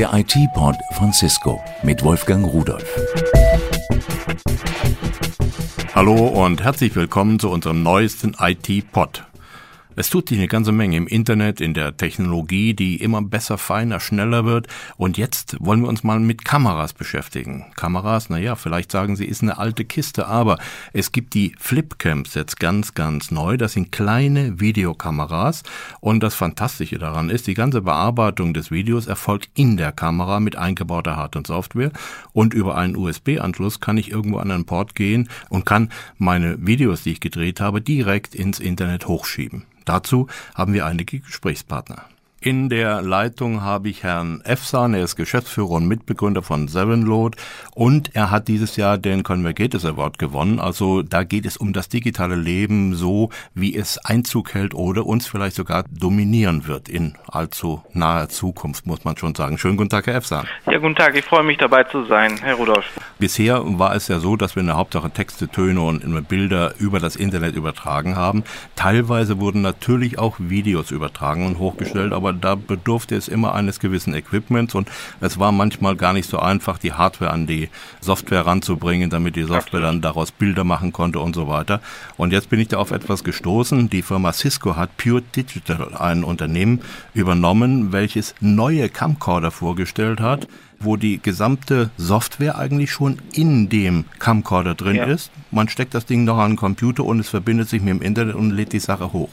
Der IT-Pod von Cisco mit Wolfgang Rudolf. Hallo und herzlich willkommen zu unserem neuesten IT-Pod. Es tut sich eine ganze Menge im Internet, in der Technologie, die immer besser, feiner, schneller wird. Und jetzt wollen wir uns mal mit Kameras beschäftigen. Kameras, naja, vielleicht sagen Sie, ist eine alte Kiste, aber es gibt die Flipcams jetzt ganz, ganz neu. Das sind kleine Videokameras. Und das Fantastische daran ist, die ganze Bearbeitung des Videos erfolgt in der Kamera mit eingebauter Hard- und Software. Und über einen USB-Anschluss kann ich irgendwo an einen Port gehen und kann meine Videos, die ich gedreht habe, direkt ins Internet hochschieben. Dazu haben wir einige Gesprächspartner. In der Leitung habe ich Herrn Efsan, er ist Geschäftsführer und Mitbegründer von Sevenload und er hat dieses Jahr den Convergatus Award gewonnen. Also da geht es um das digitale Leben so, wie es Einzug hält oder uns vielleicht sogar dominieren wird in allzu naher Zukunft, muss man schon sagen. Schönen guten Tag, Herr Efsan. Ja, guten Tag, ich freue mich dabei zu sein, Herr Rudolf. Bisher war es ja so, dass wir in der Hauptsache Texte, Töne und Bilder über das Internet übertragen haben. Teilweise wurden natürlich auch Videos übertragen und hochgestellt, aber da bedurfte es immer eines gewissen Equipments und es war manchmal gar nicht so einfach, die Hardware an die Software ranzubringen, damit die Software dann daraus Bilder machen konnte und so weiter. Und jetzt bin ich da auf etwas gestoßen. Die Firma Cisco hat Pure Digital, ein Unternehmen, übernommen, welches neue Camcorder vorgestellt hat wo die gesamte Software eigentlich schon in dem Camcorder drin ja. ist. Man steckt das Ding noch an den Computer und es verbindet sich mit dem Internet und lädt die Sache hoch.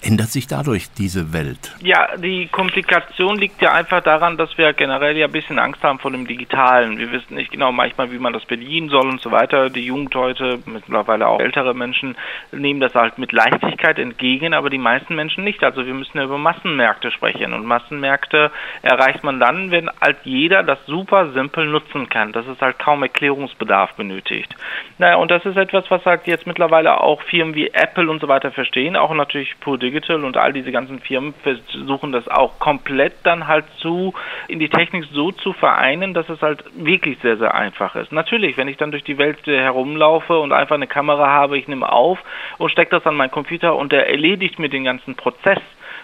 Ändert sich dadurch diese Welt? Ja, die Komplikation liegt ja einfach daran, dass wir generell ja ein bisschen Angst haben vor dem Digitalen. Wir wissen nicht genau manchmal, wie man das bedienen soll und so weiter. Die Jugend heute, mittlerweile auch ältere Menschen, nehmen das halt mit Leichtigkeit entgegen, aber die meisten Menschen nicht. Also wir müssen ja über Massenmärkte sprechen und Massenmärkte erreicht man dann, wenn halt jeder das super simpel nutzen kann, dass es halt kaum Erklärungsbedarf benötigt. Naja, und das ist etwas, was halt jetzt mittlerweile auch Firmen wie Apple und so weiter verstehen, auch natürlich Pure Digital und all diese ganzen Firmen versuchen das auch komplett dann halt zu in die Technik so zu vereinen, dass es halt wirklich sehr, sehr einfach ist. Natürlich, wenn ich dann durch die Welt herumlaufe und einfach eine Kamera habe, ich nehme auf und stecke das an meinen Computer und der erledigt mir den ganzen Prozess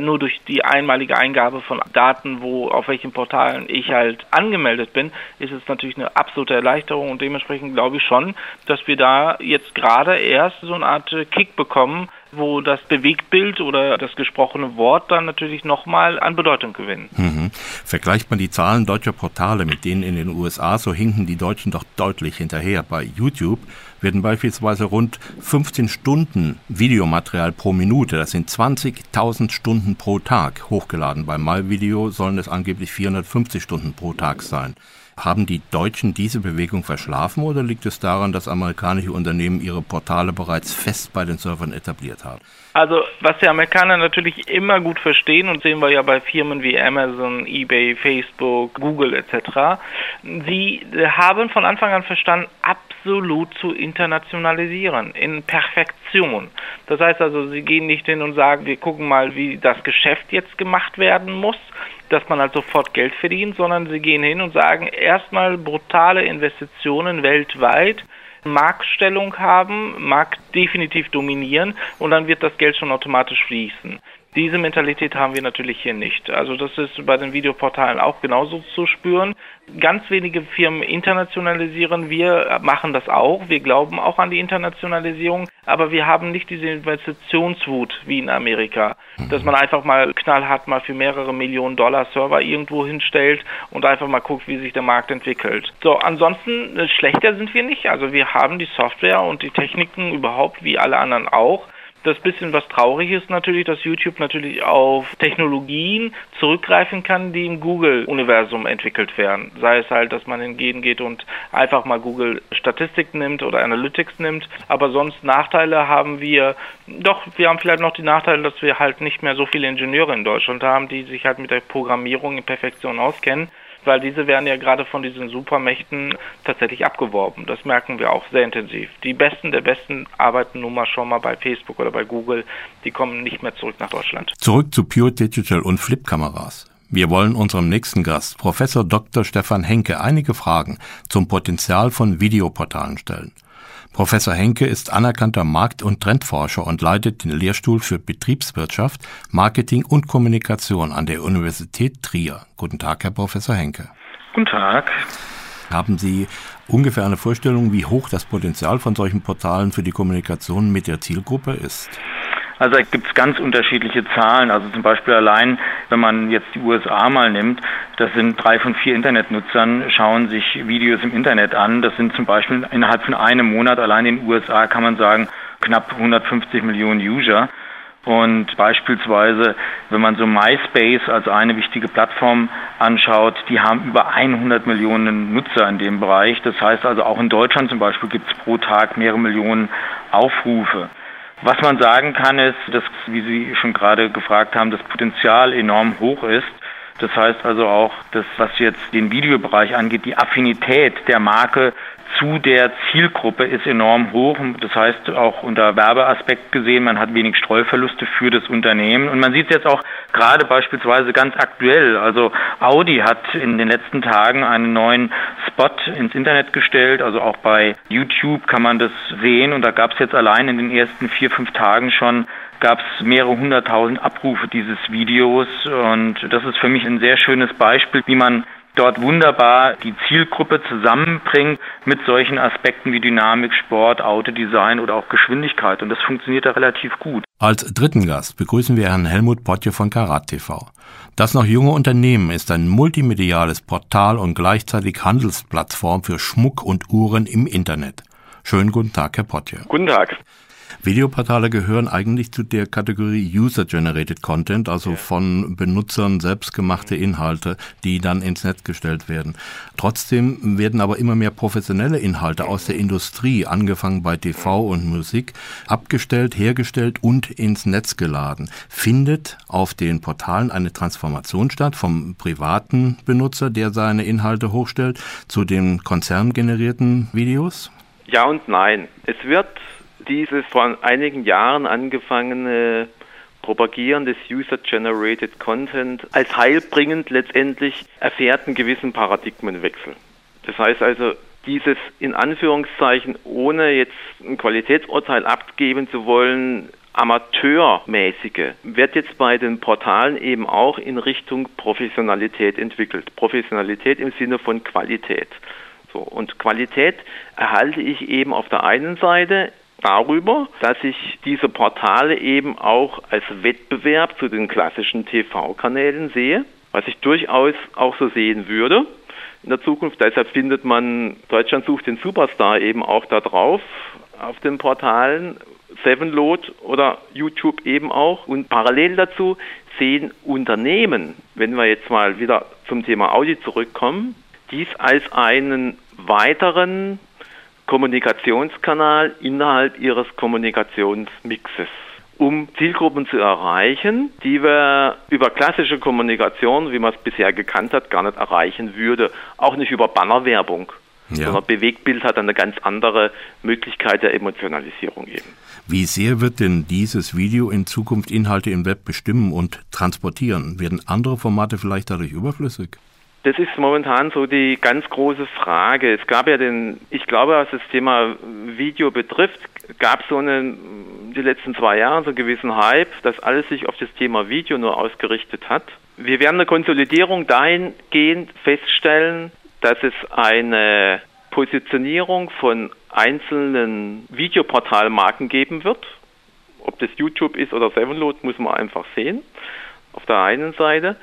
nur durch die einmalige Eingabe von Daten, wo auf welchen Portalen ich halt angemeldet bin, ist es natürlich eine absolute Erleichterung und dementsprechend glaube ich schon, dass wir da jetzt gerade erst so eine Art Kick bekommen, wo das Bewegtbild oder das gesprochene Wort dann natürlich nochmal an Bedeutung gewinnen. Mhm. Vergleicht man die Zahlen deutscher Portale mit denen in den USA, so hinken die Deutschen doch deutlich hinterher. Bei YouTube werden beispielsweise rund 15 Stunden Videomaterial pro Minute, das sind 20.000 Stunden pro Tag, hochgeladen. Beim MyVideo sollen es angeblich 450 Stunden pro Tag sein. Haben die Deutschen diese Bewegung verschlafen oder liegt es daran, dass amerikanische Unternehmen ihre Portale bereits fest bei den Servern etabliert haben? Also was die Amerikaner natürlich immer gut verstehen und sehen wir ja bei Firmen wie Amazon, eBay, Facebook, Google etc. Sie haben von Anfang an verstanden, absolut zu internationalisieren, in Perfektion. Das heißt also, sie gehen nicht hin und sagen, wir gucken mal, wie das Geschäft jetzt gemacht werden muss, dass man halt sofort Geld verdient, sondern sie gehen hin und sagen erstmal brutale Investitionen weltweit, Marktstellung haben, Markt definitiv dominieren und dann wird das Geld schon automatisch fließen. Diese Mentalität haben wir natürlich hier nicht. Also das ist bei den Videoportalen auch genauso zu spüren. Ganz wenige Firmen internationalisieren. Wir machen das auch. Wir glauben auch an die Internationalisierung. Aber wir haben nicht diese Investitionswut wie in Amerika, dass man einfach mal knallhart mal für mehrere Millionen Dollar Server irgendwo hinstellt und einfach mal guckt, wie sich der Markt entwickelt. So, ansonsten äh, schlechter sind wir nicht. Also wir haben die Software und die Techniken überhaupt wie alle anderen auch. Das bisschen was traurig ist natürlich, dass YouTube natürlich auf Technologien zurückgreifen kann, die im Google-Universum entwickelt werden. Sei es halt, dass man hingehen geht und einfach mal Google Statistik nimmt oder Analytics nimmt. Aber sonst Nachteile haben wir, doch, wir haben vielleicht noch die Nachteile, dass wir halt nicht mehr so viele Ingenieure in Deutschland haben, die sich halt mit der Programmierung in Perfektion auskennen weil diese werden ja gerade von diesen Supermächten tatsächlich abgeworben. Das merken wir auch sehr intensiv. Die Besten der Besten arbeiten nun mal schon mal bei Facebook oder bei Google. Die kommen nicht mehr zurück nach Deutschland. Zurück zu Pure Digital und Flip-Kameras. Wir wollen unserem nächsten Gast, Professor Dr. Stefan Henke, einige Fragen zum Potenzial von Videoportalen stellen. Professor Henke ist anerkannter Markt- und Trendforscher und leitet den Lehrstuhl für Betriebswirtschaft, Marketing und Kommunikation an der Universität Trier. Guten Tag, Herr Professor Henke. Guten Tag. Haben Sie ungefähr eine Vorstellung, wie hoch das Potenzial von solchen Portalen für die Kommunikation mit der Zielgruppe ist? Also da gibt es ganz unterschiedliche Zahlen. Also zum Beispiel allein, wenn man jetzt die USA mal nimmt, das sind drei von vier Internetnutzern, schauen sich Videos im Internet an. Das sind zum Beispiel innerhalb von einem Monat allein in den USA kann man sagen knapp 150 Millionen User. Und beispielsweise, wenn man so MySpace als eine wichtige Plattform anschaut, die haben über 100 Millionen Nutzer in dem Bereich. Das heißt also auch in Deutschland zum Beispiel gibt es pro Tag mehrere Millionen Aufrufe. Was man sagen kann, ist, dass, wie Sie schon gerade gefragt haben, das Potenzial enorm hoch ist. Das heißt also auch, dass was jetzt den Videobereich angeht, die Affinität der Marke zu der Zielgruppe ist enorm hoch. Das heißt auch unter Werbeaspekt gesehen, man hat wenig Streuverluste für das Unternehmen. Und man sieht es jetzt auch gerade beispielsweise ganz aktuell. Also Audi hat in den letzten Tagen einen neuen Spot ins Internet gestellt. Also auch bei YouTube kann man das sehen. Und da gab es jetzt allein in den ersten vier, fünf Tagen schon gab es mehrere hunderttausend Abrufe dieses Videos und das ist für mich ein sehr schönes Beispiel, wie man dort wunderbar die Zielgruppe zusammenbringt mit solchen Aspekten wie Dynamik, Sport, Autodesign oder auch Geschwindigkeit. Und das funktioniert da relativ gut. Als dritten Gast begrüßen wir Herrn Helmut Potje von Karat TV. Das noch junge Unternehmen ist ein multimediales Portal und gleichzeitig Handelsplattform für Schmuck und Uhren im Internet. Schönen guten Tag, Herr Potje. Guten Tag. Videoportale gehören eigentlich zu der Kategorie User-Generated Content, also von Benutzern selbstgemachte Inhalte, die dann ins Netz gestellt werden. Trotzdem werden aber immer mehr professionelle Inhalte aus der Industrie, angefangen bei TV und Musik, abgestellt, hergestellt und ins Netz geladen. Findet auf den Portalen eine Transformation statt vom privaten Benutzer, der seine Inhalte hochstellt, zu den konzerngenerierten Videos? Ja und nein. Es wird dieses vor einigen Jahren angefangene Propagieren des User-Generated Content als heilbringend letztendlich erfährt einen gewissen Paradigmenwechsel. Das heißt also, dieses in Anführungszeichen, ohne jetzt ein Qualitätsurteil abgeben zu wollen, amateurmäßige wird jetzt bei den Portalen eben auch in Richtung Professionalität entwickelt. Professionalität im Sinne von Qualität. So, und Qualität erhalte ich eben auf der einen Seite darüber, dass ich diese Portale eben auch als Wettbewerb zu den klassischen TV-Kanälen sehe, was ich durchaus auch so sehen würde in der Zukunft. Deshalb findet man Deutschland sucht den Superstar eben auch da drauf auf den Portalen. Sevenload oder YouTube eben auch. Und parallel dazu sehen Unternehmen, wenn wir jetzt mal wieder zum Thema Audi zurückkommen, dies als einen weiteren Kommunikationskanal innerhalb ihres Kommunikationsmixes um Zielgruppen zu erreichen, die wir über klassische Kommunikation, wie man es bisher gekannt hat, gar nicht erreichen würde. Auch nicht über Bannerwerbung. Ja. Sondern Bewegtbild hat eine ganz andere Möglichkeit der Emotionalisierung eben. Wie sehr wird denn dieses Video in Zukunft Inhalte im Web bestimmen und transportieren? Werden andere Formate vielleicht dadurch überflüssig? Das ist momentan so die ganz große Frage. Es gab ja den, ich glaube, was das Thema Video betrifft, gab es so einen, die letzten zwei Jahre so einen gewissen Hype, dass alles sich auf das Thema Video nur ausgerichtet hat. Wir werden eine Konsolidierung dahingehend feststellen, dass es eine Positionierung von einzelnen Videoportalmarken geben wird. Ob das YouTube ist oder Sevenload, muss man einfach sehen. Auf der einen Seite.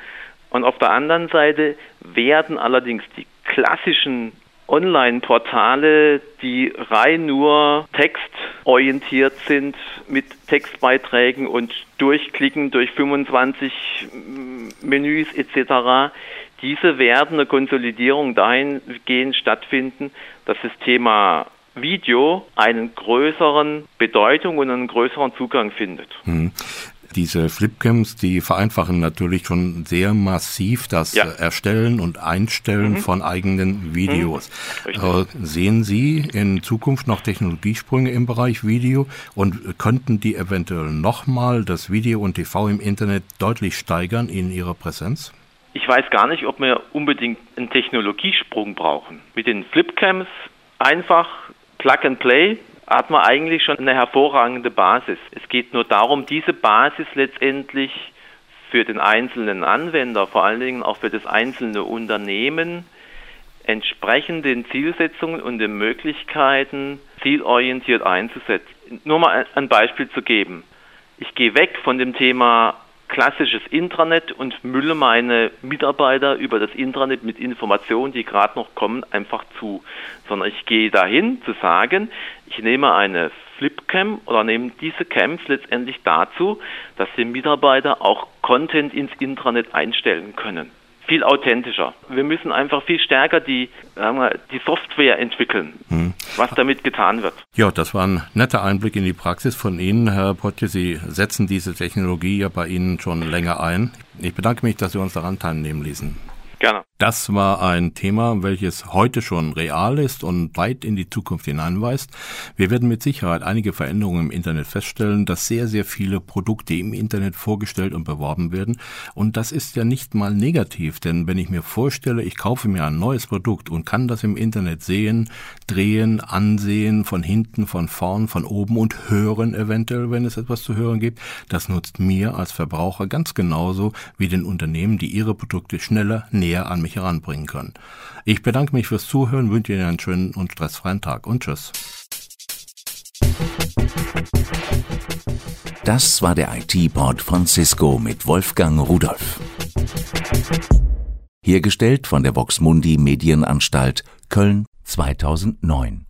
Und auf der anderen Seite werden allerdings die klassischen Online-Portale, die rein nur textorientiert sind, mit Textbeiträgen und durchklicken durch 25 Menüs etc., diese werden eine Konsolidierung dahingehend stattfinden, dass das Thema Video einen größeren Bedeutung und einen größeren Zugang findet. Hm. Diese Flipcams, die vereinfachen natürlich schon sehr massiv das ja. Erstellen und Einstellen mhm. von eigenen Videos. Mhm. Äh, sehen Sie in Zukunft noch Technologiesprünge im Bereich Video und könnten die eventuell nochmal das Video und TV im Internet deutlich steigern in ihrer Präsenz? Ich weiß gar nicht, ob wir unbedingt einen Technologiesprung brauchen. Mit den Flipcams einfach Plug and Play hat man eigentlich schon eine hervorragende Basis. Es geht nur darum, diese Basis letztendlich für den einzelnen Anwender, vor allen Dingen auch für das einzelne Unternehmen, entsprechend den Zielsetzungen und den Möglichkeiten zielorientiert einzusetzen. Nur mal ein Beispiel zu geben. Ich gehe weg von dem Thema klassisches Intranet und mülle meine Mitarbeiter über das Intranet mit Informationen, die gerade noch kommen, einfach zu. Sondern ich gehe dahin zu sagen, ich nehme eine Flipcam oder nehme diese Cams letztendlich dazu, dass die Mitarbeiter auch Content ins Intranet einstellen können viel authentischer. Wir müssen einfach viel stärker die, wir, die Software entwickeln, hm. was damit getan wird. Ja, das war ein netter Einblick in die Praxis von Ihnen, Herr Potje. Sie setzen diese Technologie ja bei Ihnen schon länger ein. Ich bedanke mich, dass Sie uns daran teilnehmen ließen. Gerne. Das war ein Thema, welches heute schon real ist und weit in die Zukunft hineinweist. Wir werden mit Sicherheit einige Veränderungen im Internet feststellen, dass sehr, sehr viele Produkte im Internet vorgestellt und beworben werden. Und das ist ja nicht mal negativ, denn wenn ich mir vorstelle, ich kaufe mir ein neues Produkt und kann das im Internet sehen, drehen, ansehen, von hinten, von vorn, von oben und hören eventuell, wenn es etwas zu hören gibt, das nutzt mir als Verbraucher ganz genauso wie den Unternehmen, die ihre Produkte schneller näher an mich heranbringen können. Ich bedanke mich fürs Zuhören, wünsche Ihnen einen schönen und stressfreien Tag und tschüss. Das war der IT-Port von Cisco mit Wolfgang Rudolf. Hergestellt von der Voxmundi Medienanstalt Köln 2009.